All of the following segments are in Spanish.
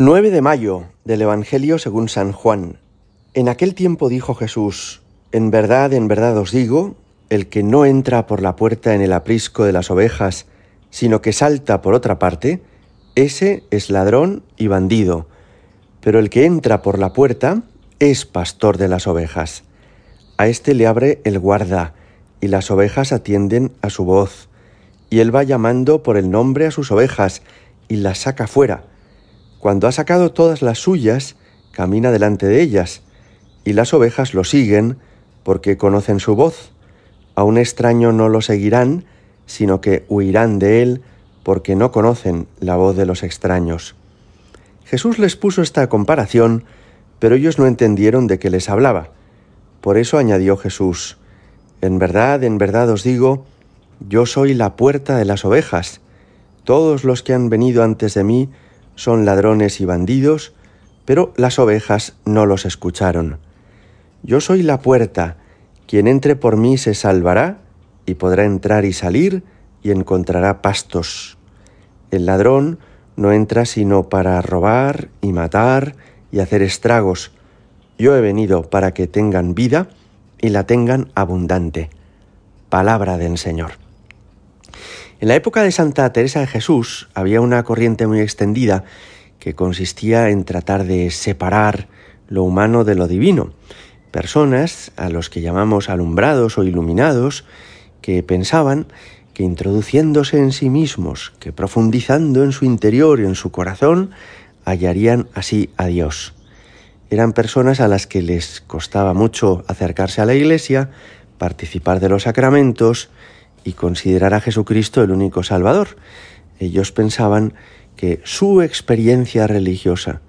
9 de mayo del Evangelio según San Juan. En aquel tiempo dijo Jesús, En verdad, en verdad os digo, el que no entra por la puerta en el aprisco de las ovejas, sino que salta por otra parte, ese es ladrón y bandido, pero el que entra por la puerta es pastor de las ovejas. A éste le abre el guarda, y las ovejas atienden a su voz, y él va llamando por el nombre a sus ovejas, y las saca fuera cuando ha sacado todas las suyas, camina delante de ellas, y las ovejas lo siguen porque conocen su voz. A un extraño no lo seguirán, sino que huirán de él porque no conocen la voz de los extraños. Jesús les puso esta comparación, pero ellos no entendieron de qué les hablaba. Por eso añadió Jesús, En verdad, en verdad os digo, yo soy la puerta de las ovejas. Todos los que han venido antes de mí son ladrones y bandidos, pero las ovejas no los escucharon. Yo soy la puerta, quien entre por mí se salvará y podrá entrar y salir y encontrará pastos. El ladrón no entra sino para robar y matar y hacer estragos. Yo he venido para que tengan vida y la tengan abundante. Palabra del Señor. En la época de Santa Teresa de Jesús había una corriente muy extendida que consistía en tratar de separar lo humano de lo divino. Personas a los que llamamos alumbrados o iluminados que pensaban que introduciéndose en sí mismos, que profundizando en su interior y en su corazón, hallarían así a Dios. Eran personas a las que les costaba mucho acercarse a la iglesia, participar de los sacramentos, y considerar a Jesucristo el único Salvador. Ellos pensaban que su experiencia religiosa,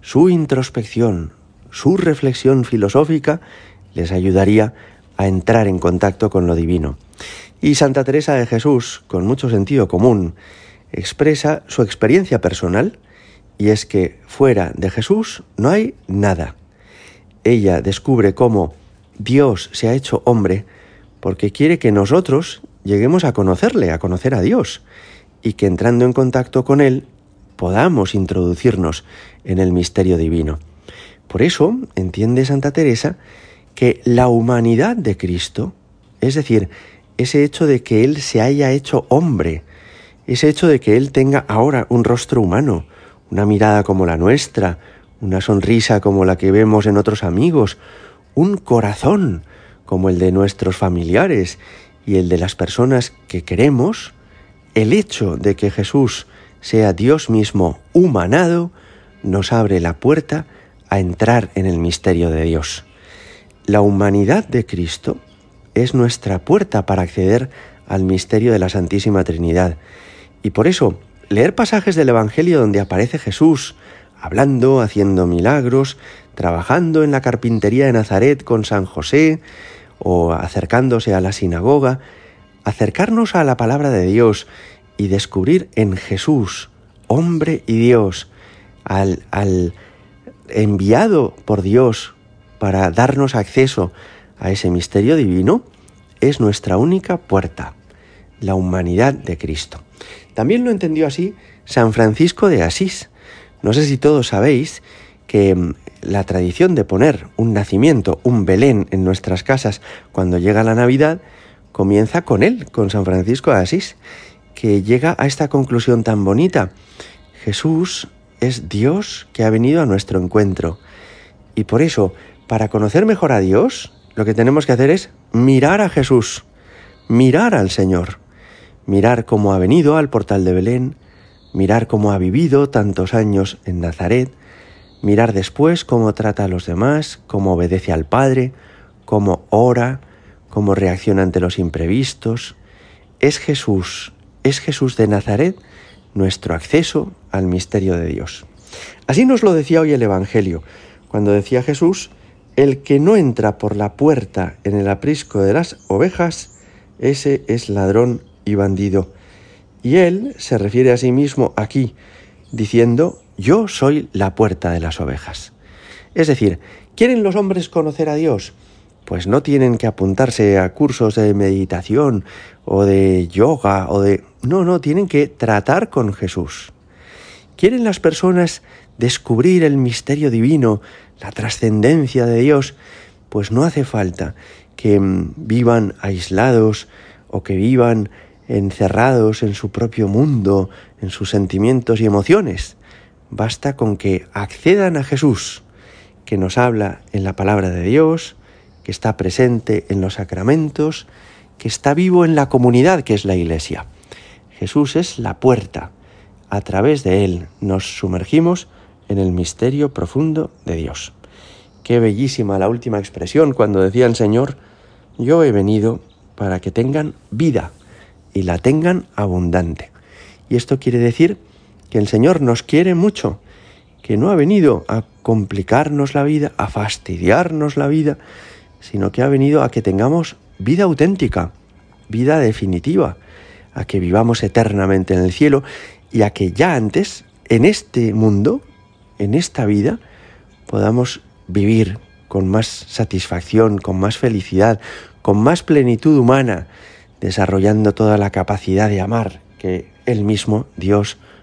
su introspección, su reflexión filosófica les ayudaría a entrar en contacto con lo divino. Y Santa Teresa de Jesús, con mucho sentido común, expresa su experiencia personal y es que fuera de Jesús no hay nada. Ella descubre cómo Dios se ha hecho hombre porque quiere que nosotros lleguemos a conocerle, a conocer a Dios, y que entrando en contacto con Él podamos introducirnos en el misterio divino. Por eso entiende Santa Teresa que la humanidad de Cristo, es decir, ese hecho de que Él se haya hecho hombre, ese hecho de que Él tenga ahora un rostro humano, una mirada como la nuestra, una sonrisa como la que vemos en otros amigos, un corazón como el de nuestros familiares y el de las personas que queremos, el hecho de que Jesús sea Dios mismo humanado, nos abre la puerta a entrar en el misterio de Dios. La humanidad de Cristo es nuestra puerta para acceder al misterio de la Santísima Trinidad. Y por eso, leer pasajes del Evangelio donde aparece Jesús, hablando, haciendo milagros, trabajando en la carpintería de Nazaret con San José, o acercándose a la sinagoga, acercarnos a la palabra de Dios y descubrir en Jesús, hombre y Dios, al, enviado por Dios para darnos acceso a ese misterio divino, es nuestra única puerta, la humanidad de Cristo. También lo entendió así San Francisco de Asís. No sé si todos sabéis que mm, la tradición de poner un nacimiento, un Belén en nuestras casas cuando llega la Navidad, comienza con él, con San Francisco de Asís, que llega a esta conclusión tan bonita. Jesús es Dios que ha venido a nuestro encuentro. Y por eso, para conocer mejor a Dios, lo que tenemos que hacer es mirar a Jesús, mirar al Señor, mirar cómo ha venido al portal de Belén, mirar cómo ha vivido tantos años en Nazaret, mirar después cómo trata a los demás, cómo obedece al Padre, cómo ora, cómo reacciona ante los imprevistos. Es Jesús, es Jesús de Nazaret nuestro acceso al misterio de Dios. Así nos lo decía hoy el Evangelio, cuando decía Jesús, el que no entra por la puerta en el aprisco de las ovejas, ese es ladrón y bandido. Y él se refiere a sí mismo aquí, diciendo, yo soy la puerta de las ovejas. Es decir, ¿quieren los hombres conocer a Dios? Pues no tienen que apuntarse a cursos de meditación o de yoga o de... No, no, tienen que tratar con Jesús. ¿Quieren las personas descubrir el misterio divino, la trascendencia de Dios, pues no hace falta que mm, vivan aislados o que vivan encerrados en su propio mundo, en sus sentimientos y emociones. Basta con que accedan a Jesús, que nos habla en la palabra de Dios, que está presente en los sacramentos, que está vivo en la comunidad que es la Iglesia. Jesús es la puerta. A través de Él nos sumergimos en el misterio profundo de Dios. Qué bellísima la última expresión cuando decía el Señor, yo he venido para que tengan vida y la tengan abundante. Y esto quiere decir que el Señor nos quiere mucho, que no ha venido a complicarnos la vida, a fastidiarnos la vida, sino que ha venido a que tengamos vida auténtica, vida definitiva, a que vivamos eternamente en el cielo y a que ya antes, en este mundo, en esta vida, podamos vivir con más satisfacción, con más felicidad, con más plenitud humana, desarrollando toda la capacidad de amar que Él mismo, Dios,